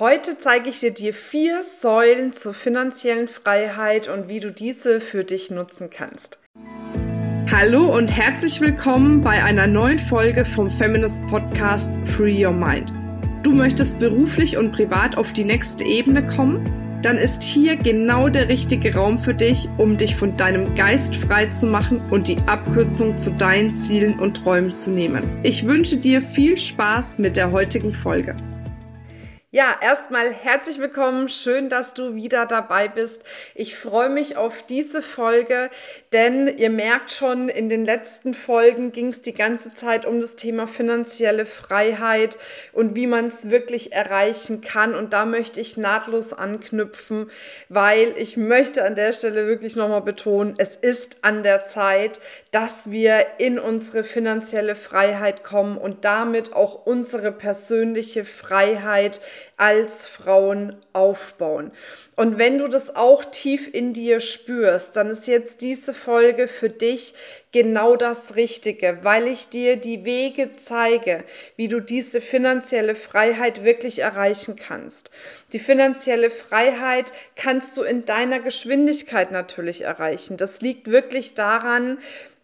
Heute zeige ich dir die vier Säulen zur finanziellen Freiheit und wie du diese für dich nutzen kannst. Hallo und herzlich willkommen bei einer neuen Folge vom Feminist Podcast Free Your Mind. Du möchtest beruflich und privat auf die nächste Ebene kommen? Dann ist hier genau der richtige Raum für dich, um dich von deinem Geist frei zu machen und die Abkürzung zu deinen Zielen und Träumen zu nehmen. Ich wünsche dir viel Spaß mit der heutigen Folge. Ja, erstmal herzlich willkommen. Schön, dass du wieder dabei bist. Ich freue mich auf diese Folge, denn ihr merkt schon, in den letzten Folgen ging es die ganze Zeit um das Thema finanzielle Freiheit und wie man es wirklich erreichen kann. Und da möchte ich nahtlos anknüpfen, weil ich möchte an der Stelle wirklich nochmal betonen, es ist an der Zeit, dass wir in unsere finanzielle Freiheit kommen und damit auch unsere persönliche Freiheit als Frauen aufbauen. Und wenn du das auch tief in dir spürst, dann ist jetzt diese Folge für dich genau das Richtige, weil ich dir die Wege zeige, wie du diese finanzielle Freiheit wirklich erreichen kannst. Die finanzielle Freiheit kannst du in deiner Geschwindigkeit natürlich erreichen. Das liegt wirklich daran,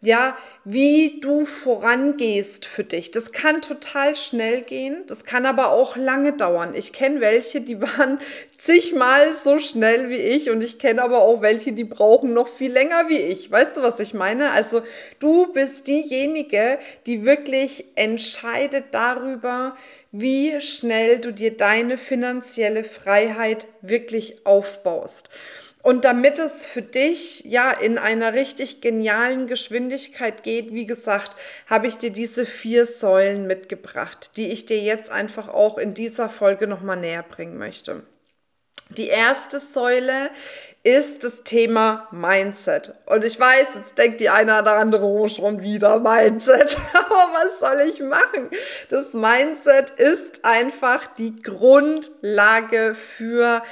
ja, wie du vorangehst für dich. Das kann total schnell gehen, das kann aber auch lange dauern. Ich kenne welche, die waren zigmal so schnell wie ich und ich kenne aber auch welche, die brauchen noch viel länger wie ich. Weißt du, was ich meine? Also du bist diejenige, die wirklich entscheidet darüber, wie schnell du dir deine finanzielle Freiheit wirklich aufbaust. Und damit es für dich ja in einer richtig genialen Geschwindigkeit geht, wie gesagt, habe ich dir diese vier Säulen mitgebracht, die ich dir jetzt einfach auch in dieser Folge nochmal näher bringen möchte. Die erste Säule ist das Thema Mindset. Und ich weiß, jetzt denkt die eine oder andere oh, schon wieder Mindset. Aber was soll ich machen? Das Mindset ist einfach die Grundlage für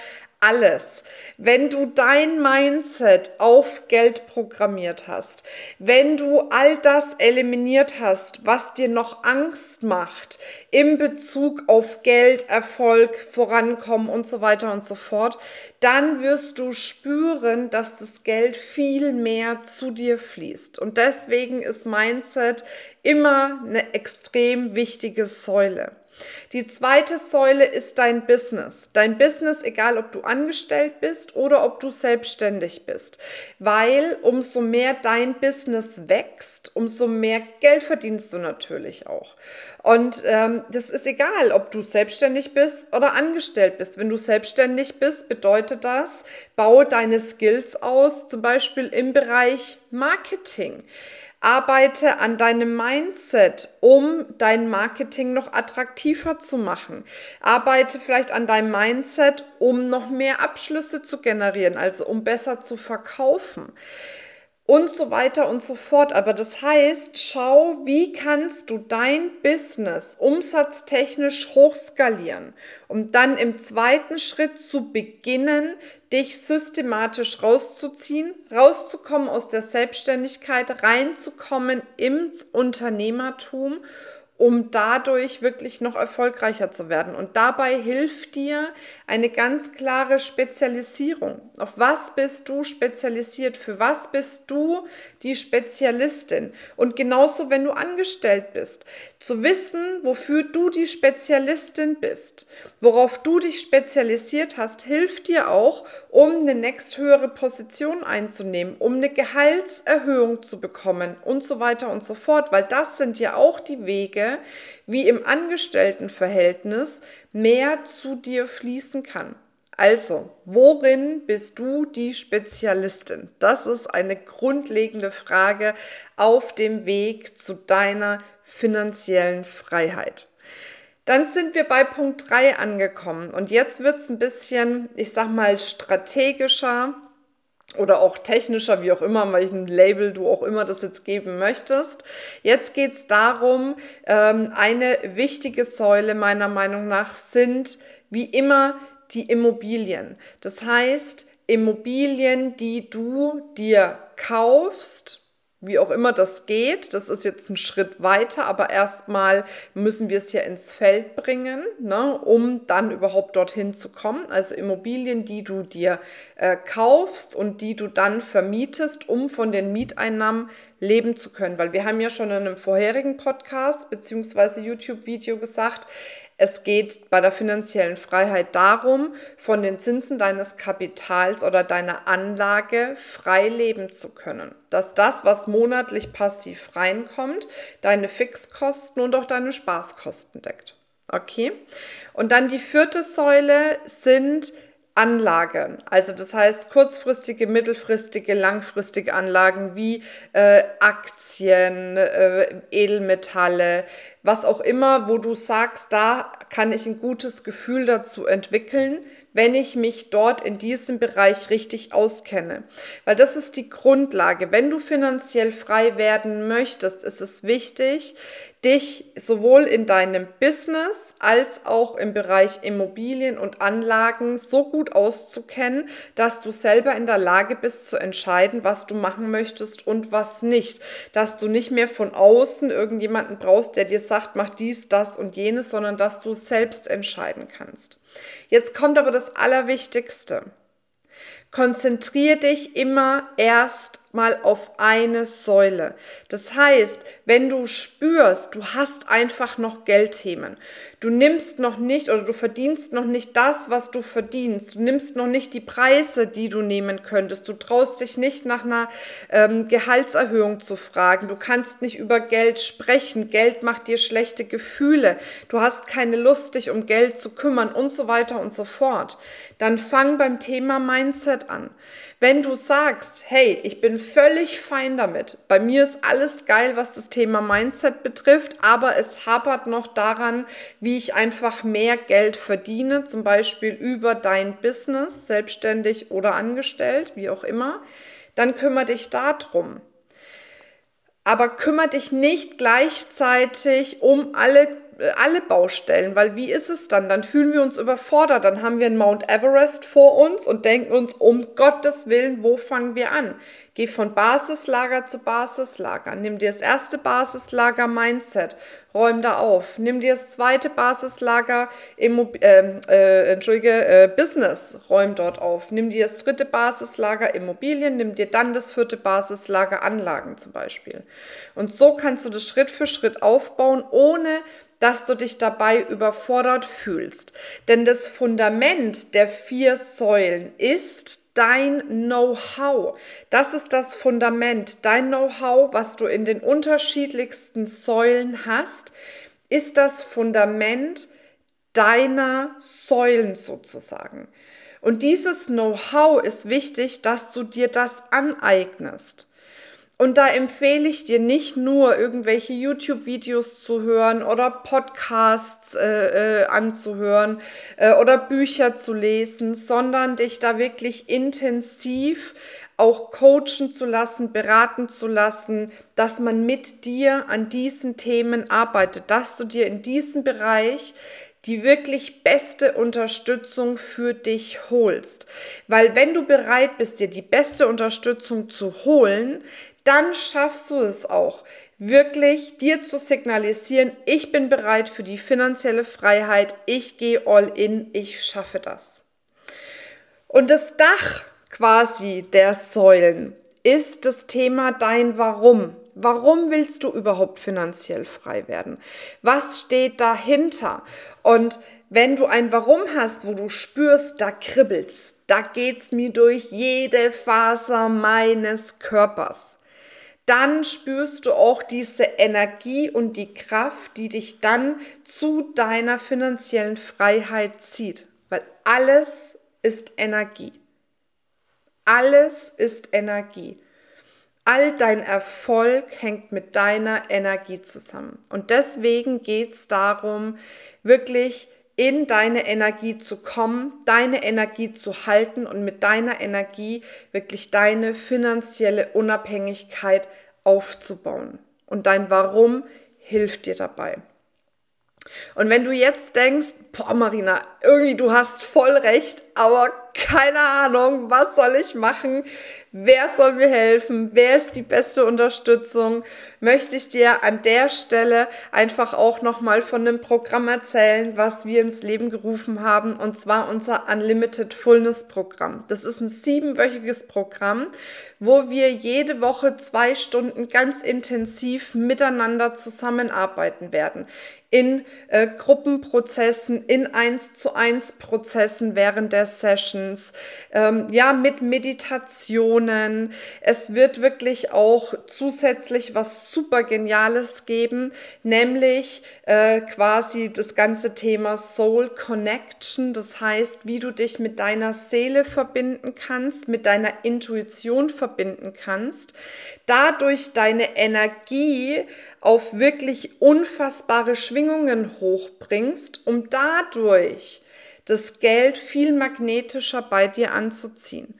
alles. Wenn du dein Mindset auf Geld programmiert hast, wenn du all das eliminiert hast, was dir noch Angst macht im Bezug auf Geld, Erfolg, Vorankommen und so weiter und so fort, dann wirst du spüren, dass das Geld viel mehr zu dir fließt. Und deswegen ist Mindset immer eine extrem wichtige Säule. Die zweite Säule ist dein Business. Dein Business, egal ob du angestellt bist oder ob du selbstständig bist. Weil umso mehr dein Business wächst, umso mehr Geld verdienst du natürlich auch. Und ähm, das ist egal, ob du selbstständig bist oder angestellt bist. Wenn du selbstständig bist, bedeutet das, baue deine Skills aus, zum Beispiel im Bereich Marketing. Arbeite an deinem Mindset, um dein Marketing noch attraktiver zu machen. Arbeite vielleicht an deinem Mindset, um noch mehr Abschlüsse zu generieren, also um besser zu verkaufen und so weiter und so fort. Aber das heißt, schau, wie kannst du dein Business umsatztechnisch hochskalieren, um dann im zweiten Schritt zu beginnen, dich systematisch rauszuziehen, rauszukommen aus der Selbstständigkeit, reinzukommen ins Unternehmertum um dadurch wirklich noch erfolgreicher zu werden. Und dabei hilft dir eine ganz klare Spezialisierung. Auf was bist du spezialisiert? Für was bist du die Spezialistin? Und genauso, wenn du angestellt bist, zu wissen, wofür du die Spezialistin bist, worauf du dich spezialisiert hast, hilft dir auch, um eine nächsthöhere Position einzunehmen, um eine Gehaltserhöhung zu bekommen und so weiter und so fort, weil das sind ja auch die Wege, wie im Angestelltenverhältnis mehr zu dir fließen kann. Also, worin bist du die Spezialistin? Das ist eine grundlegende Frage auf dem Weg zu deiner finanziellen Freiheit. Dann sind wir bei Punkt 3 angekommen und jetzt wird es ein bisschen, ich sag mal, strategischer oder auch technischer, wie auch immer, welchen Label du auch immer das jetzt geben möchtest. Jetzt geht es darum, ähm, eine wichtige Säule meiner Meinung nach sind wie immer die Immobilien. Das heißt, Immobilien, die du dir kaufst, wie auch immer das geht. Das ist jetzt ein Schritt weiter, aber erstmal müssen wir es ja ins Feld bringen, ne, um dann überhaupt dorthin zu kommen. Also Immobilien, die du dir äh, kaufst und die du dann vermietest, um von den Mieteinnahmen leben zu können. Weil wir haben ja schon in einem vorherigen Podcast bzw. YouTube-Video gesagt, es geht bei der finanziellen Freiheit darum, von den Zinsen deines Kapitals oder deiner Anlage frei leben zu können. Dass das, was monatlich passiv reinkommt, deine Fixkosten und auch deine Spaßkosten deckt. Okay? Und dann die vierte Säule sind Anlagen. Also das heißt kurzfristige, mittelfristige, langfristige Anlagen wie äh, Aktien, äh, Edelmetalle, was auch immer, wo du sagst, da kann ich ein gutes Gefühl dazu entwickeln, wenn ich mich dort in diesem Bereich richtig auskenne. Weil das ist die Grundlage. Wenn du finanziell frei werden möchtest, ist es wichtig, dich sowohl in deinem Business als auch im Bereich Immobilien und Anlagen so gut auszukennen, dass du selber in der Lage bist zu entscheiden, was du machen möchtest und was nicht. Dass du nicht mehr von außen irgendjemanden brauchst, der dir sagt, mach dies, das und jenes, sondern dass du selbst entscheiden kannst. Jetzt kommt aber das Allerwichtigste. Konzentriere dich immer erst mal auf eine Säule. Das heißt, wenn du spürst, du hast einfach noch Geldthemen, du nimmst noch nicht oder du verdienst noch nicht das, was du verdienst, du nimmst noch nicht die Preise, die du nehmen könntest, du traust dich nicht nach einer ähm, Gehaltserhöhung zu fragen, du kannst nicht über Geld sprechen, Geld macht dir schlechte Gefühle, du hast keine Lust, dich um Geld zu kümmern und so weiter und so fort, dann fang beim Thema Mindset an. Wenn du sagst, hey, ich bin völlig fein damit, bei mir ist alles geil, was das Thema Mindset betrifft, aber es hapert noch daran, wie ich einfach mehr Geld verdiene, zum Beispiel über dein Business, selbstständig oder angestellt, wie auch immer, dann kümmere dich darum. Aber kümmere dich nicht gleichzeitig um alle alle Baustellen, weil wie ist es dann? Dann fühlen wir uns überfordert, dann haben wir einen Mount Everest vor uns und denken uns, um Gottes Willen, wo fangen wir an? Geh von Basislager zu Basislager. Nimm dir das erste Basislager Mindset, räum da auf. Nimm dir das zweite Basislager Immob äh, äh, Entschuldige, äh, Business, räum dort auf. Nimm dir das dritte Basislager Immobilien, nimm dir dann das vierte Basislager Anlagen zum Beispiel. Und so kannst du das Schritt für Schritt aufbauen, ohne dass du dich dabei überfordert fühlst. Denn das Fundament der vier Säulen ist dein Know-how. Das ist das Fundament. Dein Know-how, was du in den unterschiedlichsten Säulen hast, ist das Fundament deiner Säulen sozusagen. Und dieses Know-how ist wichtig, dass du dir das aneignest. Und da empfehle ich dir nicht nur irgendwelche YouTube-Videos zu hören oder Podcasts äh, äh, anzuhören äh, oder Bücher zu lesen, sondern dich da wirklich intensiv auch coachen zu lassen, beraten zu lassen, dass man mit dir an diesen Themen arbeitet, dass du dir in diesem Bereich die wirklich beste Unterstützung für dich holst. Weil wenn du bereit bist, dir die beste Unterstützung zu holen, dann schaffst du es auch, wirklich dir zu signalisieren, ich bin bereit für die finanzielle Freiheit, ich gehe all in, ich schaffe das. Und das Dach quasi der Säulen ist das Thema dein Warum. Warum willst du überhaupt finanziell frei werden? Was steht dahinter? Und wenn du ein Warum hast, wo du spürst, da kribbelt's, da geht's mir durch jede Faser meines Körpers, dann spürst du auch diese Energie und die Kraft, die dich dann zu deiner finanziellen Freiheit zieht. Weil alles ist Energie. Alles ist Energie. All dein Erfolg hängt mit deiner Energie zusammen. Und deswegen geht es darum, wirklich in deine Energie zu kommen, deine Energie zu halten und mit deiner Energie wirklich deine finanzielle Unabhängigkeit aufzubauen. Und dein Warum hilft dir dabei. Und wenn du jetzt denkst, boah Marina, irgendwie du hast voll recht, aber keine Ahnung, was soll ich machen? Wer soll mir helfen? Wer ist die beste Unterstützung? Möchte ich dir an der Stelle einfach auch nochmal von dem Programm erzählen, was wir ins Leben gerufen haben, und zwar unser Unlimited Fullness Programm. Das ist ein siebenwöchiges Programm, wo wir jede Woche zwei Stunden ganz intensiv miteinander zusammenarbeiten werden in äh, Gruppenprozessen, in eins zu eins Prozessen während der Sessions, ähm, ja, mit Meditationen. Es wird wirklich auch zusätzlich was super Geniales geben, nämlich äh, quasi das ganze Thema Soul Connection. Das heißt, wie du dich mit deiner Seele verbinden kannst, mit deiner Intuition verbinden kannst, dadurch deine Energie auf wirklich unfassbare Schwingungen hochbringst, um dadurch das Geld viel magnetischer bei dir anzuziehen.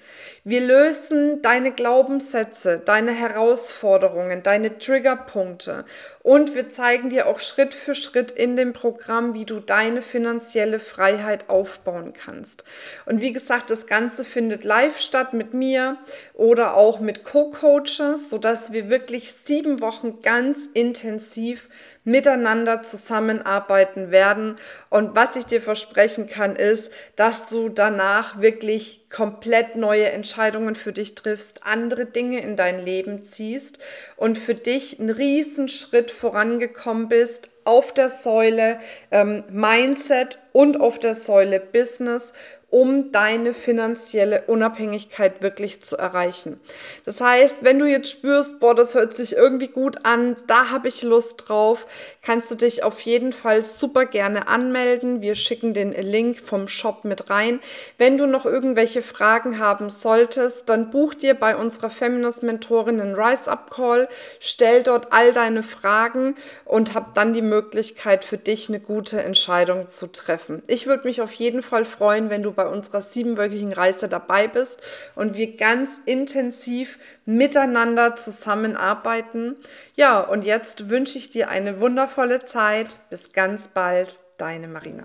Wir lösen deine Glaubenssätze, deine Herausforderungen, deine Triggerpunkte und wir zeigen dir auch Schritt für Schritt in dem Programm, wie du deine finanzielle Freiheit aufbauen kannst. Und wie gesagt, das Ganze findet live statt mit mir oder auch mit Co-Coaches, sodass wir wirklich sieben Wochen ganz intensiv miteinander zusammenarbeiten werden. Und was ich dir versprechen kann, ist, dass du danach wirklich komplett neue Entscheidungen für dich triffst, andere Dinge in dein Leben ziehst und für dich einen riesen Schritt vorangekommen bist auf der Säule ähm, Mindset und auf der Säule Business um deine finanzielle Unabhängigkeit wirklich zu erreichen. Das heißt, wenn du jetzt spürst, boah, das hört sich irgendwie gut an, da habe ich Lust drauf, kannst du dich auf jeden Fall super gerne anmelden. Wir schicken den Link vom Shop mit rein. Wenn du noch irgendwelche Fragen haben solltest, dann buch dir bei unserer Feminist Mentorin einen Rise Up Call, stell dort all deine Fragen und hab dann die Möglichkeit für dich eine gute Entscheidung zu treffen. Ich würde mich auf jeden Fall freuen, wenn du bei bei unserer siebenwöchigen Reise dabei bist und wir ganz intensiv miteinander zusammenarbeiten. Ja, und jetzt wünsche ich dir eine wundervolle Zeit. Bis ganz bald, deine Marina.